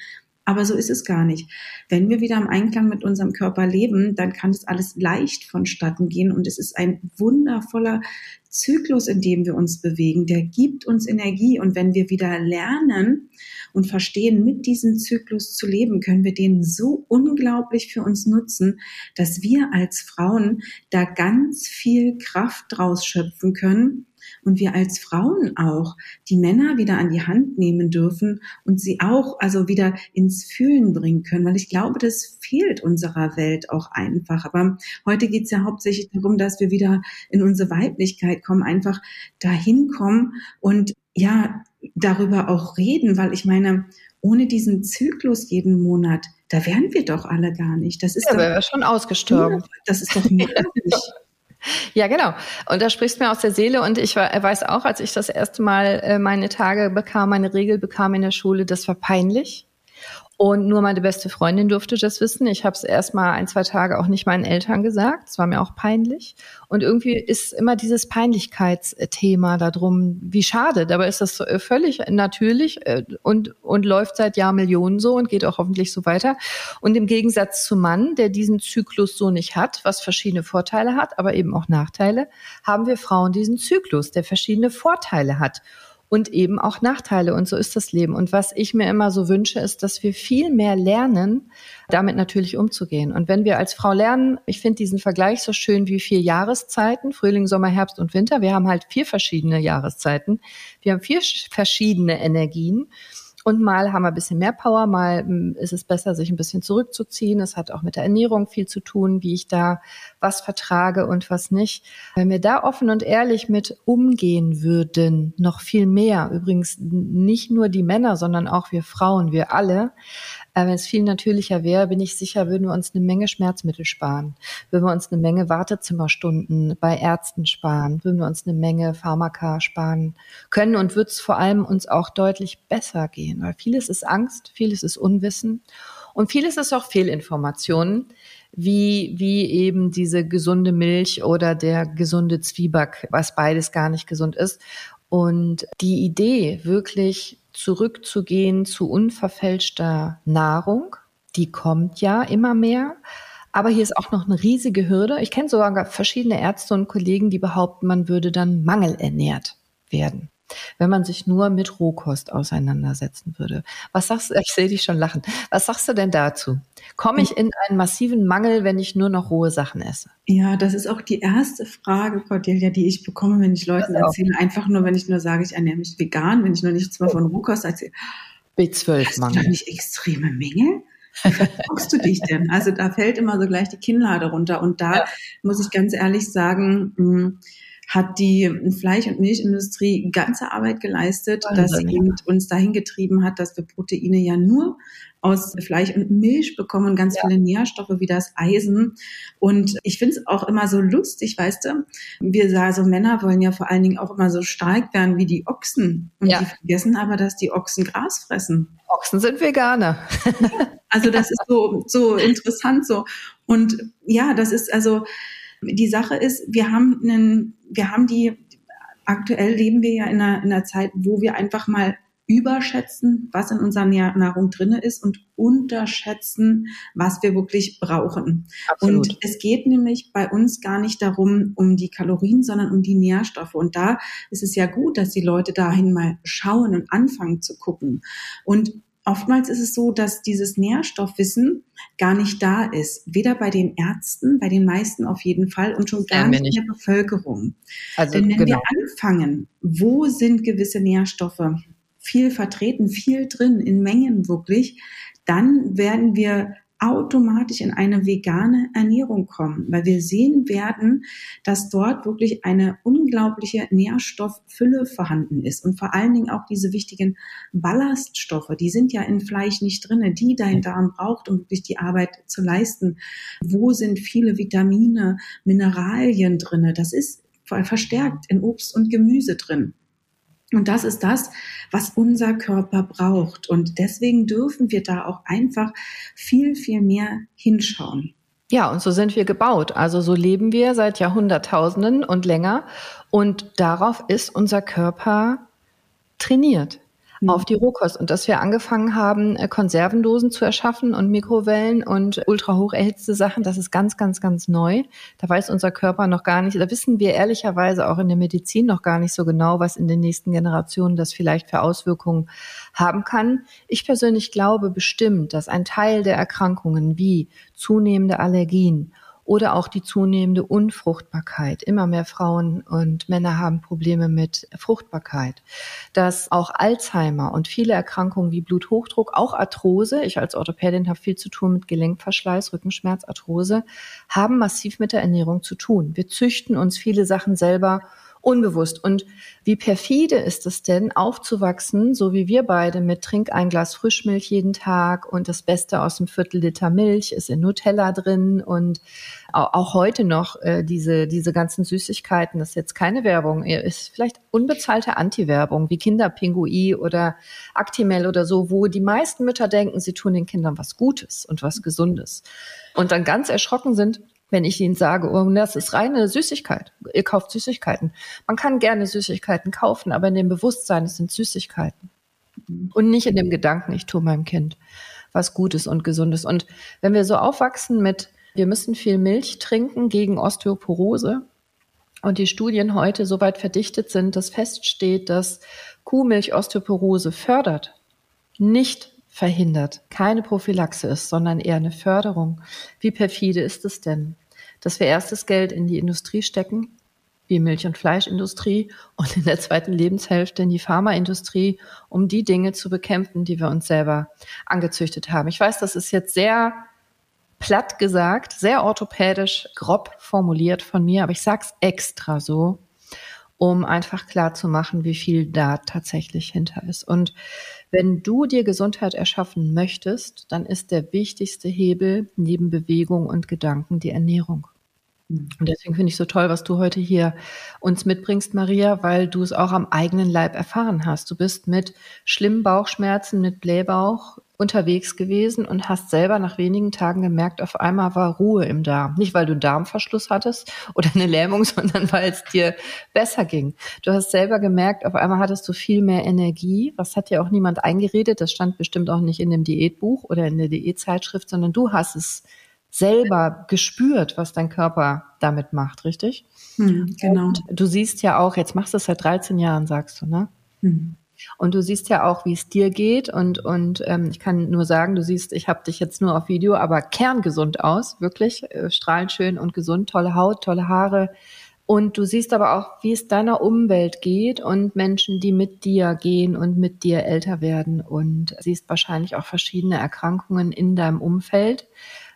Aber so ist es gar nicht. Wenn wir wieder im Einklang mit unserem Körper leben, dann kann das alles leicht vonstatten gehen und es ist ein wundervoller Zyklus, in dem wir uns bewegen. Der gibt uns Energie und wenn wir wieder lernen und verstehen, mit diesem Zyklus zu leben, können wir den so unglaublich für uns nutzen, dass wir als Frauen da ganz viel Kraft draus schöpfen können und wir als Frauen auch die Männer wieder an die Hand nehmen dürfen und sie auch also wieder ins Fühlen bringen können, weil ich glaube, das fehlt unserer Welt auch einfach. Aber heute geht es ja hauptsächlich darum, dass wir wieder in unsere Weiblichkeit kommen, einfach dahin kommen und ja, darüber auch reden, weil ich meine, ohne diesen Zyklus jeden Monat, da wären wir doch alle gar nicht. Das ist ja, wäre schon ausgestorben. Das ist doch möglich. Ja, genau. Und da sprichst du mir aus der Seele. Und ich weiß auch, als ich das erste Mal äh, meine Tage bekam, meine Regel bekam in der Schule, das war peinlich. Und nur meine beste Freundin durfte das wissen. Ich habe es erst mal ein, zwei Tage auch nicht meinen Eltern gesagt. Es war mir auch peinlich. Und irgendwie ist immer dieses Peinlichkeitsthema darum, wie schade. Dabei ist das äh, völlig natürlich äh, und, und läuft seit Jahrmillionen so und geht auch hoffentlich so weiter. Und im Gegensatz zum Mann, der diesen Zyklus so nicht hat, was verschiedene Vorteile hat, aber eben auch Nachteile, haben wir Frauen diesen Zyklus, der verschiedene Vorteile hat und eben auch Nachteile. Und so ist das Leben. Und was ich mir immer so wünsche, ist, dass wir viel mehr lernen, damit natürlich umzugehen. Und wenn wir als Frau lernen, ich finde diesen Vergleich so schön wie vier Jahreszeiten, Frühling, Sommer, Herbst und Winter. Wir haben halt vier verschiedene Jahreszeiten. Wir haben vier verschiedene Energien. Und mal haben wir ein bisschen mehr Power, mal hm, ist es besser, sich ein bisschen zurückzuziehen. Es hat auch mit der Ernährung viel zu tun, wie ich da was vertrage und was nicht. Wenn wir da offen und ehrlich mit umgehen würden, noch viel mehr, übrigens nicht nur die Männer, sondern auch wir Frauen, wir alle, wenn es viel natürlicher wäre, bin ich sicher, würden wir uns eine Menge Schmerzmittel sparen, würden wir uns eine Menge Wartezimmerstunden bei Ärzten sparen, würden wir uns eine Menge Pharmaka sparen können und wird es vor allem uns auch deutlich besser gehen, weil vieles ist Angst, vieles ist Unwissen und vieles ist auch Fehlinformationen, wie, wie eben diese gesunde Milch oder der gesunde Zwieback, was beides gar nicht gesund ist. Und die Idee, wirklich zurückzugehen zu unverfälschter Nahrung. Die kommt ja immer mehr. Aber hier ist auch noch eine riesige Hürde. Ich kenne sogar verschiedene Ärzte und Kollegen, die behaupten, man würde dann mangelernährt werden wenn man sich nur mit Rohkost auseinandersetzen würde. Was sagst du, ich sehe dich schon lachen. Was sagst du denn dazu? Komme ich in einen massiven Mangel, wenn ich nur noch rohe Sachen esse? Ja, das ist auch die erste Frage, Cordelia, die ich bekomme, wenn ich Leuten erzähle. Einfach nur, wenn ich nur sage, ich ernähre mich vegan, wenn ich nur nichts mehr von Rohkost erzähle. B12-Mangel. Hast du nicht extreme Mängel? Wie du dich denn? Also da fällt immer so gleich die Kinnlade runter. Und da ja. muss ich ganz ehrlich sagen, mh, hm, hat die Fleisch- und Milchindustrie ganze Arbeit geleistet, Wahnsinn, dass sie ja. uns dahin getrieben hat, dass wir Proteine ja nur aus Fleisch und Milch bekommen und ganz ja. viele Nährstoffe wie das Eisen. Und ich finde es auch immer so lustig, weißt du, wir sagen, so Männer wollen ja vor allen Dingen auch immer so stark werden wie die Ochsen. Und ja. die vergessen aber, dass die Ochsen Gras fressen. Ochsen sind Veganer. also das ist so, so interessant so. Und ja, das ist also, die Sache ist, wir haben einen, wir haben die, aktuell leben wir ja in einer, in einer Zeit, wo wir einfach mal überschätzen, was in unserer Nahrung drinne ist und unterschätzen, was wir wirklich brauchen. Absolut. Und es geht nämlich bei uns gar nicht darum, um die Kalorien, sondern um die Nährstoffe. Und da ist es ja gut, dass die Leute dahin mal schauen und anfangen zu gucken. Und oftmals ist es so, dass dieses Nährstoffwissen gar nicht da ist. Weder bei den Ärzten, bei den meisten auf jeden Fall und schon gar nicht in der Bevölkerung. Also, Denn wenn genau. wir anfangen, wo sind gewisse Nährstoffe viel vertreten, viel drin, in Mengen wirklich, dann werden wir automatisch in eine vegane Ernährung kommen, weil wir sehen werden, dass dort wirklich eine unglaubliche Nährstofffülle vorhanden ist und vor allen Dingen auch diese wichtigen Ballaststoffe, die sind ja in Fleisch nicht drinne, die dein Darm braucht, um wirklich die Arbeit zu leisten. Wo sind viele Vitamine, Mineralien drinne? Das ist verstärkt in Obst und Gemüse drin. Und das ist das, was unser Körper braucht. Und deswegen dürfen wir da auch einfach viel, viel mehr hinschauen. Ja, und so sind wir gebaut. Also so leben wir seit Jahrhunderttausenden und länger. Und darauf ist unser Körper trainiert. Auf die Rohkost und dass wir angefangen haben, äh, Konservendosen zu erschaffen und Mikrowellen und ultrahoch erhitzte Sachen, das ist ganz, ganz, ganz neu. Da weiß unser Körper noch gar nicht, da wissen wir ehrlicherweise auch in der Medizin noch gar nicht so genau, was in den nächsten Generationen das vielleicht für Auswirkungen haben kann. Ich persönlich glaube bestimmt, dass ein Teil der Erkrankungen wie zunehmende Allergien oder auch die zunehmende Unfruchtbarkeit. Immer mehr Frauen und Männer haben Probleme mit Fruchtbarkeit. Dass auch Alzheimer und viele Erkrankungen wie Bluthochdruck, auch Arthrose, ich als Orthopädin habe viel zu tun mit Gelenkverschleiß, Rückenschmerz, Arthrose, haben massiv mit der Ernährung zu tun. Wir züchten uns viele Sachen selber unbewusst. Und wie perfide ist es denn, aufzuwachsen, so wie wir beide, mit trink ein Glas Frischmilch jeden Tag und das Beste aus dem Viertel Liter Milch ist in Nutella drin und auch heute noch äh, diese, diese ganzen Süßigkeiten, das ist jetzt keine Werbung, ist vielleicht unbezahlte Anti-Werbung wie Kinderpingui oder Actimel oder so, wo die meisten Mütter denken, sie tun den Kindern was Gutes und was Gesundes und dann ganz erschrocken sind, wenn ich Ihnen sage, oh, das ist reine Süßigkeit. Ihr kauft Süßigkeiten. Man kann gerne Süßigkeiten kaufen, aber in dem Bewusstsein, es sind Süßigkeiten. Und nicht in dem Gedanken, ich tue meinem Kind was Gutes und Gesundes. Und wenn wir so aufwachsen mit, wir müssen viel Milch trinken gegen Osteoporose und die Studien heute so weit verdichtet sind, dass feststeht, dass Kuhmilch Osteoporose fördert, nicht verhindert, keine Prophylaxe ist, sondern eher eine Förderung. Wie perfide ist es denn, dass wir erstes Geld in die Industrie stecken, wie Milch- und Fleischindustrie und in der zweiten Lebenshälfte in die Pharmaindustrie, um die Dinge zu bekämpfen, die wir uns selber angezüchtet haben. Ich weiß, das ist jetzt sehr platt gesagt, sehr orthopädisch, grob formuliert von mir, aber ich sag's extra so, um einfach klar zu machen, wie viel da tatsächlich hinter ist. Und wenn du dir Gesundheit erschaffen möchtest, dann ist der wichtigste Hebel neben Bewegung und Gedanken die Ernährung. Mhm. Und deswegen finde ich so toll, was du heute hier uns mitbringst, Maria, weil du es auch am eigenen Leib erfahren hast. Du bist mit schlimmen Bauchschmerzen, mit Blähbauch unterwegs gewesen und hast selber nach wenigen Tagen gemerkt, auf einmal war Ruhe im Darm. Nicht, weil du einen Darmverschluss hattest oder eine Lähmung, sondern weil es dir besser ging. Du hast selber gemerkt, auf einmal hattest du viel mehr Energie. Was hat dir auch niemand eingeredet? Das stand bestimmt auch nicht in dem Diätbuch oder in der Diätzeitschrift, sondern du hast es selber gespürt, was dein Körper damit macht, richtig? Hm, genau. Und du siehst ja auch, jetzt machst du es seit 13 Jahren, sagst du, ne? Hm. Und du siehst ja auch, wie es dir geht. Und, und ähm, ich kann nur sagen, du siehst, ich habe dich jetzt nur auf Video, aber kerngesund aus, wirklich äh, strahlend schön und gesund, tolle Haut, tolle Haare. Und du siehst aber auch, wie es deiner Umwelt geht und Menschen, die mit dir gehen und mit dir älter werden. Und siehst wahrscheinlich auch verschiedene Erkrankungen in deinem Umfeld.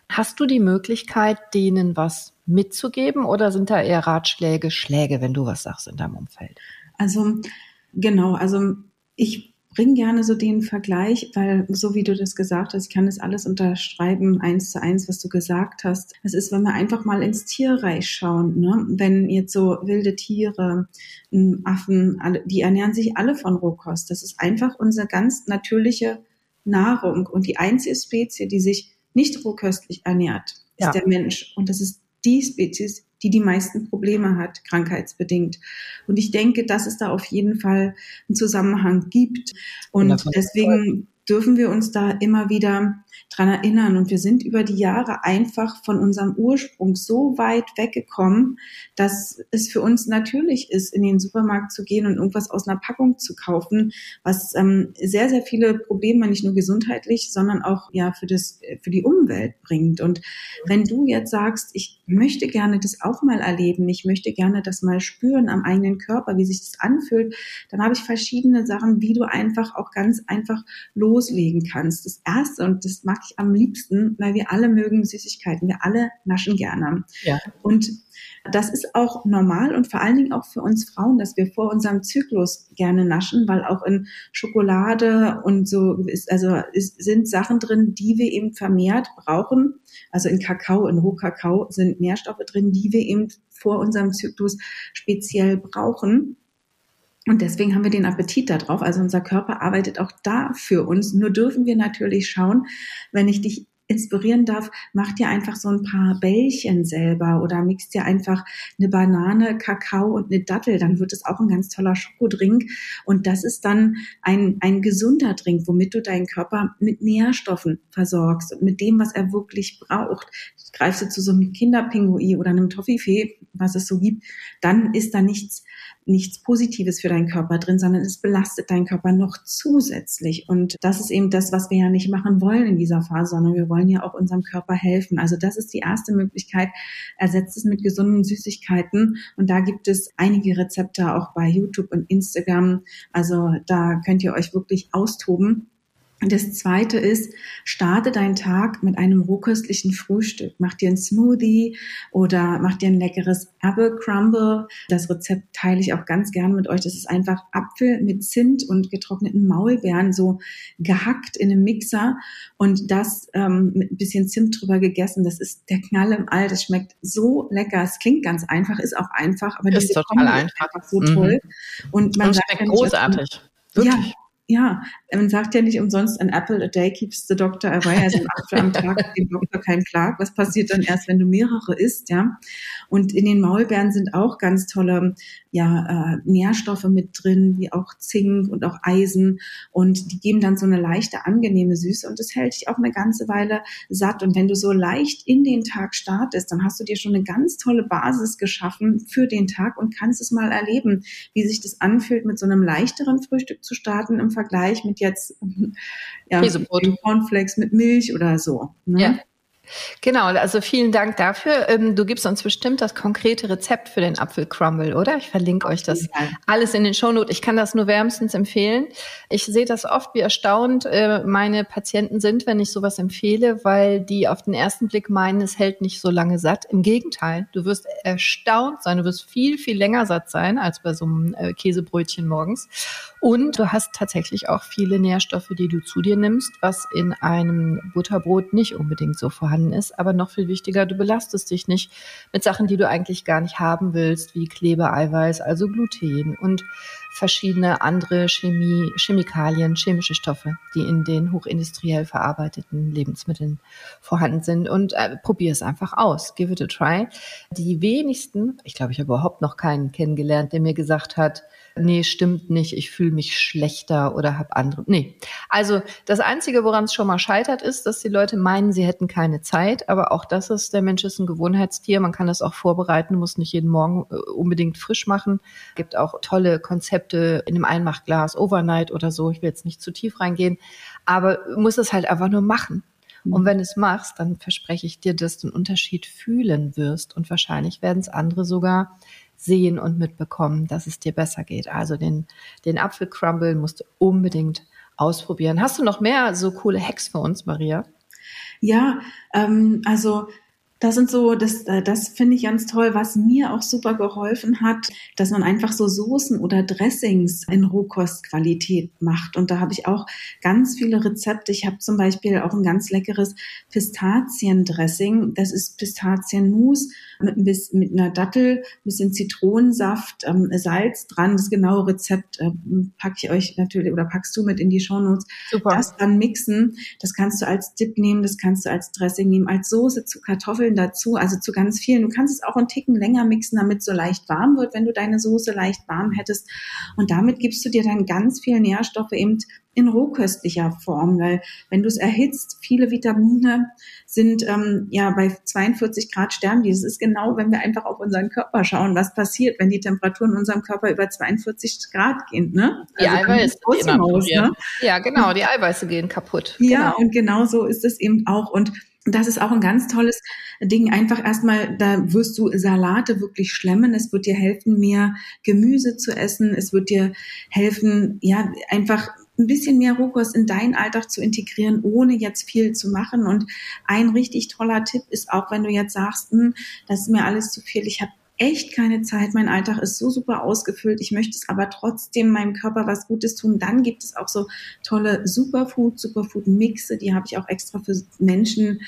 Hast du die Möglichkeit, denen was mitzugeben oder sind da eher Ratschläge, Schläge, wenn du was sagst in deinem Umfeld? Also genau, also ich bringe gerne so den Vergleich, weil so wie du das gesagt hast, ich kann das alles unterschreiben, eins zu eins, was du gesagt hast. Es ist, wenn wir einfach mal ins Tierreich schauen, ne? wenn jetzt so wilde Tiere, Affen, die ernähren sich alle von Rohkost. Das ist einfach unsere ganz natürliche Nahrung und die einzige Spezie, die sich nicht rohköstlich ernährt, ist ja. der Mensch. Und das ist die Spezies, die die meisten Probleme hat, krankheitsbedingt. Und ich denke, dass es da auf jeden Fall einen Zusammenhang gibt. Und deswegen dürfen wir uns da immer wieder dran erinnern. Und wir sind über die Jahre einfach von unserem Ursprung so weit weggekommen, dass es für uns natürlich ist, in den Supermarkt zu gehen und irgendwas aus einer Packung zu kaufen, was ähm, sehr, sehr viele Probleme nicht nur gesundheitlich, sondern auch ja für das, für die Umwelt bringt. Und wenn du jetzt sagst, ich möchte gerne das auch mal erleben, ich möchte gerne das mal spüren am eigenen Körper, wie sich das anfühlt, dann habe ich verschiedene Sachen, wie du einfach auch ganz einfach loslegen kannst. Das erste, und das mag ich am liebsten, weil wir alle mögen Süßigkeiten. Wir alle naschen gerne. Ja. Und das ist auch normal und vor allen Dingen auch für uns Frauen, dass wir vor unserem Zyklus gerne naschen, weil auch in Schokolade und so ist, also ist, sind Sachen drin, die wir eben vermehrt brauchen. Also in Kakao, in Rohkakao sind Nährstoffe drin, die wir eben vor unserem Zyklus speziell brauchen. Und deswegen haben wir den Appetit darauf. Also unser Körper arbeitet auch da für uns. Nur dürfen wir natürlich schauen, wenn ich dich inspirieren darf, mach dir einfach so ein paar Bällchen selber oder mix dir einfach eine Banane, Kakao und eine Dattel. Dann wird es auch ein ganz toller Schokodrink. Und das ist dann ein, ein gesunder Drink, womit du deinen Körper mit Nährstoffen versorgst und mit dem, was er wirklich braucht. Greifst du zu so einem Kinderpingui oder einem Toffifee, was es so gibt, dann ist da nichts nichts Positives für deinen Körper drin, sondern es belastet deinen Körper noch zusätzlich. Und das ist eben das, was wir ja nicht machen wollen in dieser Phase, sondern wir wollen ja auch unserem Körper helfen. Also das ist die erste Möglichkeit. Ersetzt es mit gesunden Süßigkeiten. Und da gibt es einige Rezepte auch bei YouTube und Instagram. Also da könnt ihr euch wirklich austoben. Das zweite ist, starte deinen Tag mit einem rohköstlichen Frühstück. Mach dir einen Smoothie oder mach dir ein leckeres Apple Crumble. Das Rezept teile ich auch ganz gern mit euch. Das ist einfach Apfel mit Zimt und getrockneten Maulbeeren so gehackt in einem Mixer und das ähm, mit ein bisschen Zimt drüber gegessen. Das ist der Knall im All. Das schmeckt so lecker. Es klingt ganz einfach, ist auch einfach, aber das ist total einfach. einfach so toll. Mhm. Und man und schmeckt großartig. Wirklich. Ja, ja, man sagt ja nicht umsonst, an apple a day keeps the doctor away, also ein Apfel am Tag dem Doktor kein Plag. Was passiert dann erst, wenn du mehrere isst, ja? Und in den Maulbeeren sind auch ganz tolle ja, äh, Nährstoffe mit drin, wie auch Zink und auch Eisen. Und die geben dann so eine leichte, angenehme Süße und das hält dich auch eine ganze Weile satt. Und wenn du so leicht in den Tag startest, dann hast du dir schon eine ganz tolle Basis geschaffen für den Tag und kannst es mal erleben, wie sich das anfühlt, mit so einem leichteren Frühstück zu starten im Vergleich mit jetzt ja, Cornflakes mit Milch oder so. Ne? Ja. Genau, also vielen Dank dafür. Ähm, du gibst uns bestimmt das konkrete Rezept für den Apfelcrumble, oder? Ich verlinke euch das alles in den Shownotes. Ich kann das nur wärmstens empfehlen. Ich sehe das oft, wie erstaunt äh, meine Patienten sind, wenn ich sowas empfehle, weil die auf den ersten Blick meinen, es hält nicht so lange satt. Im Gegenteil, du wirst erstaunt sein, du wirst viel, viel länger satt sein als bei so einem äh, Käsebrötchen morgens. Und du hast tatsächlich auch viele Nährstoffe, die du zu dir nimmst, was in einem Butterbrot nicht unbedingt so vorhanden ist. Aber noch viel wichtiger, du belastest dich nicht mit Sachen, die du eigentlich gar nicht haben willst, wie Klebeeiweiß, also Gluten und verschiedene andere Chemie, Chemikalien, chemische Stoffe, die in den hochindustriell verarbeiteten Lebensmitteln vorhanden sind. Und äh, probier es einfach aus. Give it a try. Die wenigsten, ich glaube, ich habe überhaupt noch keinen kennengelernt, der mir gesagt hat, nee, stimmt nicht, ich fühle mich schlechter oder habe andere. Nee. Also das Einzige, woran es schon mal scheitert, ist, dass die Leute meinen, sie hätten keine Zeit. Aber auch das ist, der Mensch ist ein Gewohnheitstier. Man kann das auch vorbereiten, muss nicht jeden Morgen äh, unbedingt frisch machen. Gibt auch tolle Konzepte in einem Einmachglas, Overnight oder so. Ich will jetzt nicht zu tief reingehen. Aber muss es halt einfach nur machen. Und wenn du es machst, dann verspreche ich dir, dass du einen Unterschied fühlen wirst. Und wahrscheinlich werden es andere sogar sehen und mitbekommen, dass es dir besser geht. Also den, den Apfelcrumble musst du unbedingt ausprobieren. Hast du noch mehr so coole Hacks für uns, Maria? Ja, ähm, also das sind so, das, äh, das finde ich ganz toll, was mir auch super geholfen hat, dass man einfach so Soßen oder Dressings in Rohkostqualität macht. Und da habe ich auch ganz viele Rezepte. Ich habe zum Beispiel auch ein ganz leckeres Pistaziendressing. Das ist Pistazienmus mit, ein bisschen, mit einer Dattel, ein bisschen Zitronensaft, ähm, Salz dran. Das genaue Rezept äh, packe ich euch natürlich oder packst du mit in die Shownotes. Super. Das dann mixen. Das kannst du als Dip nehmen, das kannst du als Dressing nehmen, als Soße zu Kartoffeln Ölen dazu, also zu ganz vielen. Du kannst es auch einen Ticken länger mixen, damit es so leicht warm wird, wenn du deine Soße leicht warm hättest. Und damit gibst du dir dann ganz viele Nährstoffe eben in rohköstlicher Form, weil wenn du es erhitzt, viele Vitamine sind ähm, ja bei 42 Grad sterben die. Das ist genau, wenn wir einfach auf unseren Körper schauen, was passiert, wenn die Temperatur in unserem Körper über 42 Grad geht. Ne? Die also Eiweiße gehen aus, ne? Ja, genau, die Eiweiße gehen kaputt. Ja, genau. und genau so ist es eben auch. Und das ist auch ein ganz tolles Ding. Einfach erstmal, da wirst du Salate wirklich schlemmen. Es wird dir helfen, mehr Gemüse zu essen. Es wird dir helfen, ja, einfach ein bisschen mehr Rohkost in deinen Alltag zu integrieren, ohne jetzt viel zu machen. Und ein richtig toller Tipp ist auch, wenn du jetzt sagst, hm, das ist mir alles zu viel, ich habe echt keine Zeit, mein Alltag ist so super ausgefüllt, ich möchte es aber trotzdem meinem Körper was Gutes tun. Dann gibt es auch so tolle Superfood, Superfood-Mixe, die habe ich auch extra für Menschen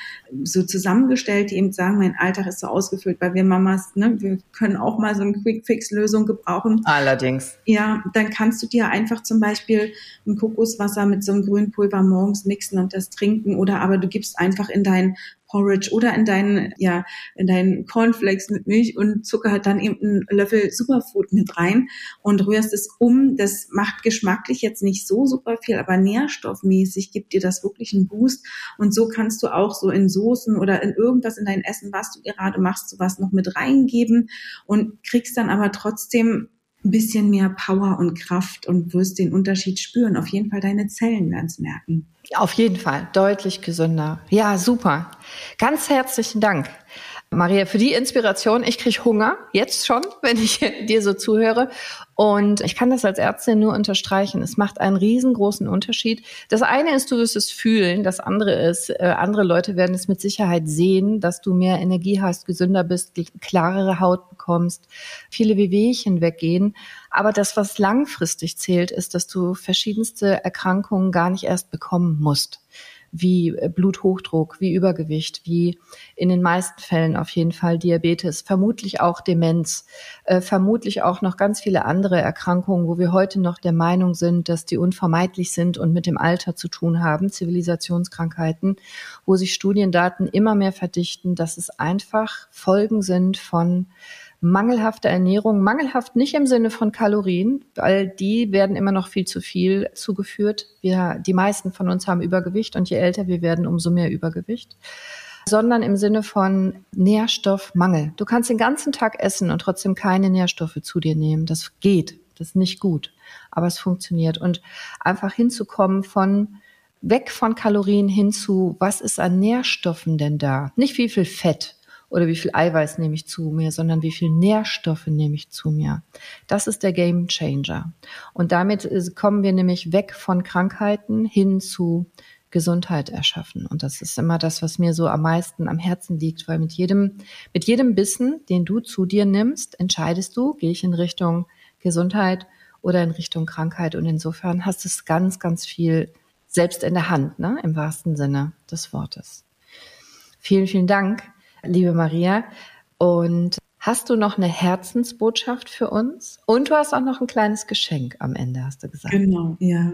so zusammengestellt, die eben sagen, mein Alltag ist so ausgefüllt, weil wir Mamas, ne, wir können auch mal so eine Quick-Fix-Lösung gebrauchen. Allerdings. Ja, dann kannst du dir einfach zum Beispiel ein Kokoswasser mit so einem Grünpulver morgens mixen und das trinken oder aber du gibst einfach in dein Porridge oder in deinen, ja, in deinen Cornflakes mit Milch und Zucker dann eben einen Löffel Superfood mit rein und rührst es um. Das macht geschmacklich jetzt nicht so super viel, aber nährstoffmäßig gibt dir das wirklich einen Boost. Und so kannst du auch so in Soßen oder in irgendwas in dein Essen, was du gerade machst, sowas noch mit reingeben und kriegst dann aber trotzdem ein bisschen mehr Power und Kraft und wirst den Unterschied spüren. Auf jeden Fall deine Zellen werden es merken. Auf jeden Fall, deutlich gesünder. Ja, super. Ganz herzlichen Dank. Maria, für die Inspiration. Ich kriege Hunger, jetzt schon, wenn ich dir so zuhöre. Und ich kann das als Ärztin nur unterstreichen. Es macht einen riesengroßen Unterschied. Das eine ist, du wirst es fühlen. Das andere ist, äh, andere Leute werden es mit Sicherheit sehen, dass du mehr Energie hast, gesünder bist, klarere Haut bekommst, viele Wehwehchen weggehen. Aber das, was langfristig zählt, ist, dass du verschiedenste Erkrankungen gar nicht erst bekommen musst wie äh, Bluthochdruck, wie Übergewicht, wie in den meisten Fällen auf jeden Fall Diabetes, vermutlich auch Demenz, äh, vermutlich auch noch ganz viele andere Erkrankungen, wo wir heute noch der Meinung sind, dass die unvermeidlich sind und mit dem Alter zu tun haben, Zivilisationskrankheiten, wo sich Studiendaten immer mehr verdichten, dass es einfach Folgen sind von mangelhafte Ernährung, mangelhaft nicht im Sinne von Kalorien, weil die werden immer noch viel zu viel zugeführt. Wir, die meisten von uns haben Übergewicht und je älter wir werden, umso mehr Übergewicht sondern im Sinne von Nährstoffmangel. Du kannst den ganzen Tag essen und trotzdem keine Nährstoffe zu dir nehmen. Das geht. Das ist nicht gut. Aber es funktioniert. Und einfach hinzukommen von weg von Kalorien hin zu, was ist an Nährstoffen denn da? Nicht wie viel Fett, oder wie viel Eiweiß nehme ich zu mir, sondern wie viel Nährstoffe nehme ich zu mir. Das ist der Game Changer. Und damit kommen wir nämlich weg von Krankheiten hin zu Gesundheit erschaffen. Und das ist immer das, was mir so am meisten am Herzen liegt, weil mit jedem, mit jedem Bissen, den du zu dir nimmst, entscheidest du, gehe ich in Richtung Gesundheit oder in Richtung Krankheit. Und insofern hast du es ganz, ganz viel selbst in der Hand, ne? im wahrsten Sinne des Wortes. Vielen, vielen Dank liebe Maria. Und hast du noch eine Herzensbotschaft für uns? Und du hast auch noch ein kleines Geschenk am Ende, hast du gesagt. Genau, ja.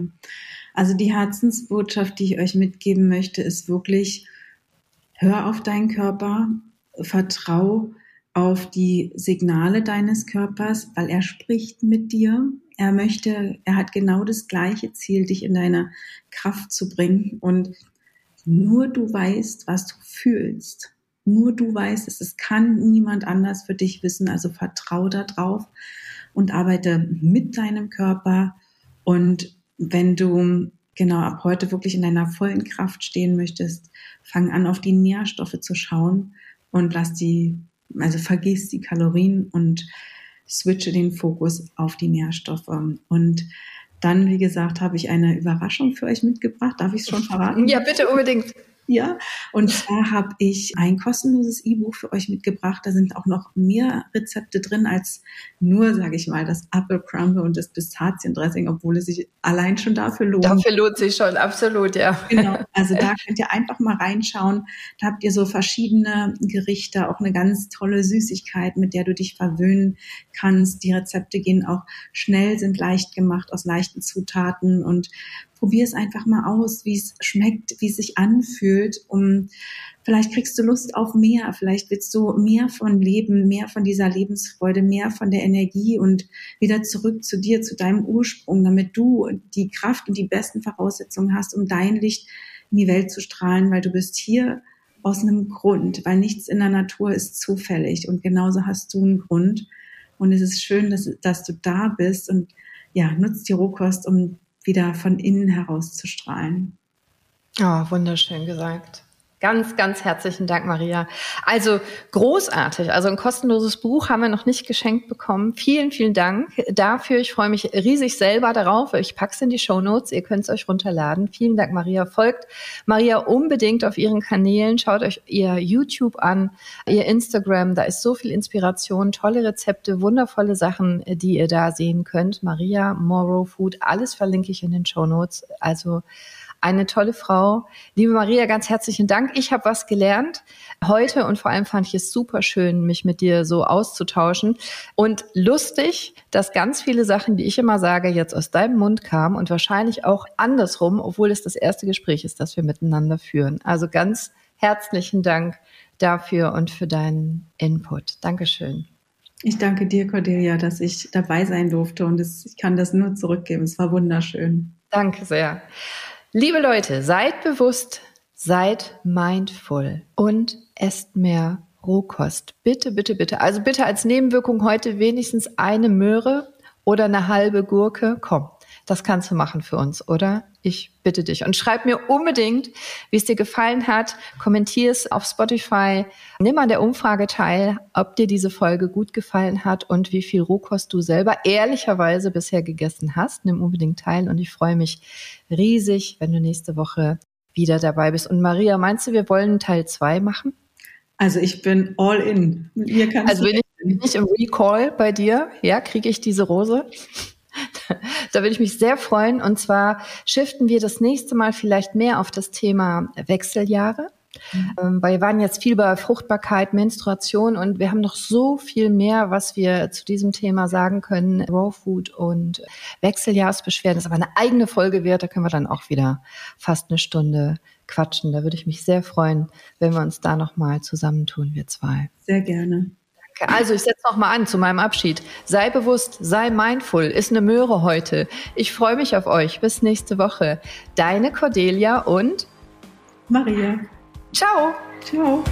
Also die Herzensbotschaft, die ich euch mitgeben möchte, ist wirklich, hör auf deinen Körper, vertrau auf die Signale deines Körpers, weil er spricht mit dir. Er möchte, er hat genau das gleiche Ziel, dich in deine Kraft zu bringen. Und nur du weißt, was du fühlst, nur du weißt es. Es kann niemand anders für dich wissen. Also vertrau da drauf und arbeite mit deinem Körper. Und wenn du genau ab heute wirklich in deiner vollen Kraft stehen möchtest, fang an, auf die Nährstoffe zu schauen und lass die, also vergiss die Kalorien und switche den Fokus auf die Nährstoffe. Und dann, wie gesagt, habe ich eine Überraschung für euch mitgebracht. Darf ich es schon verraten? Ja, bitte unbedingt. Ja, und zwar habe ich ein kostenloses E-Buch für euch mitgebracht. Da sind auch noch mehr Rezepte drin als nur, sage ich mal, das Apple Crumble und das Pistaziendressing, obwohl es sich allein schon dafür lohnt. Dafür lohnt sich schon, absolut, ja. Genau, also da könnt ihr einfach mal reinschauen. Da habt ihr so verschiedene Gerichte, auch eine ganz tolle Süßigkeit, mit der du dich verwöhnen kannst. Die Rezepte gehen auch schnell, sind leicht gemacht aus leichten Zutaten und probier es einfach mal aus, wie es schmeckt, wie es sich anfühlt. Um, vielleicht kriegst du Lust auf mehr, vielleicht willst du mehr von Leben, mehr von dieser Lebensfreude, mehr von der Energie und wieder zurück zu dir, zu deinem Ursprung, damit du die Kraft und die besten Voraussetzungen hast, um dein Licht in die Welt zu strahlen, weil du bist hier aus einem Grund, weil nichts in der Natur ist zufällig und genauso hast du einen Grund. Und es ist schön, dass, dass du da bist und ja, nutzt die Rohkost, um wieder von innen heraus zu strahlen. Oh, wunderschön gesagt. Ganz, ganz herzlichen Dank, Maria. Also großartig. Also ein kostenloses Buch haben wir noch nicht geschenkt bekommen. Vielen, vielen Dank dafür. Ich freue mich riesig selber darauf. Ich pack's in die Show Notes. Ihr könnt es euch runterladen. Vielen Dank, Maria. Folgt Maria unbedingt auf ihren Kanälen. Schaut euch ihr YouTube an, ihr Instagram. Da ist so viel Inspiration, tolle Rezepte, wundervolle Sachen, die ihr da sehen könnt. Maria Morrow Food. Alles verlinke ich in den Show Notes. Also eine tolle Frau. Liebe Maria, ganz herzlichen Dank. Ich habe was gelernt heute und vor allem fand ich es super schön, mich mit dir so auszutauschen. Und lustig, dass ganz viele Sachen, die ich immer sage, jetzt aus deinem Mund kamen und wahrscheinlich auch andersrum, obwohl es das erste Gespräch ist, das wir miteinander führen. Also ganz herzlichen Dank dafür und für deinen Input. Dankeschön. Ich danke dir, Cordelia, dass ich dabei sein durfte und ich kann das nur zurückgeben. Es war wunderschön. Danke sehr. Liebe Leute, seid bewusst, seid mindful und esst mehr Rohkost. Bitte, bitte, bitte. Also bitte als Nebenwirkung heute wenigstens eine Möhre oder eine halbe Gurke. Komm, das kannst du machen für uns, oder? Ich bitte dich. Und schreib mir unbedingt, wie es dir gefallen hat. Kommentier es auf Spotify. Nimm an der Umfrage teil, ob dir diese Folge gut gefallen hat und wie viel Rohkost du selber ehrlicherweise bisher gegessen hast. Nimm unbedingt teil und ich freue mich riesig, wenn du nächste Woche wieder dabei bist. Und Maria, meinst du, wir wollen Teil zwei machen? Also ich bin all in. Mir kannst also bin ich, bin ich im Recall bei dir? Ja, kriege ich diese Rose? da würde ich mich sehr freuen. Und zwar shiften wir das nächste Mal vielleicht mehr auf das Thema Wechseljahre. Mhm. Ähm, weil wir waren jetzt viel bei Fruchtbarkeit, Menstruation und wir haben noch so viel mehr, was wir zu diesem Thema sagen können. Raw Food und Wechseljahrsbeschwerden das ist aber eine eigene Folge wert. Da können wir dann auch wieder fast eine Stunde quatschen. Da würde ich mich sehr freuen, wenn wir uns da nochmal zusammentun, wir zwei. Sehr gerne. Also ich setze noch mal an zu meinem Abschied. Sei bewusst, sei mindful, ist eine Möhre heute. Ich freue mich auf euch. Bis nächste Woche. Deine Cordelia und Maria. Ciao. Ciao.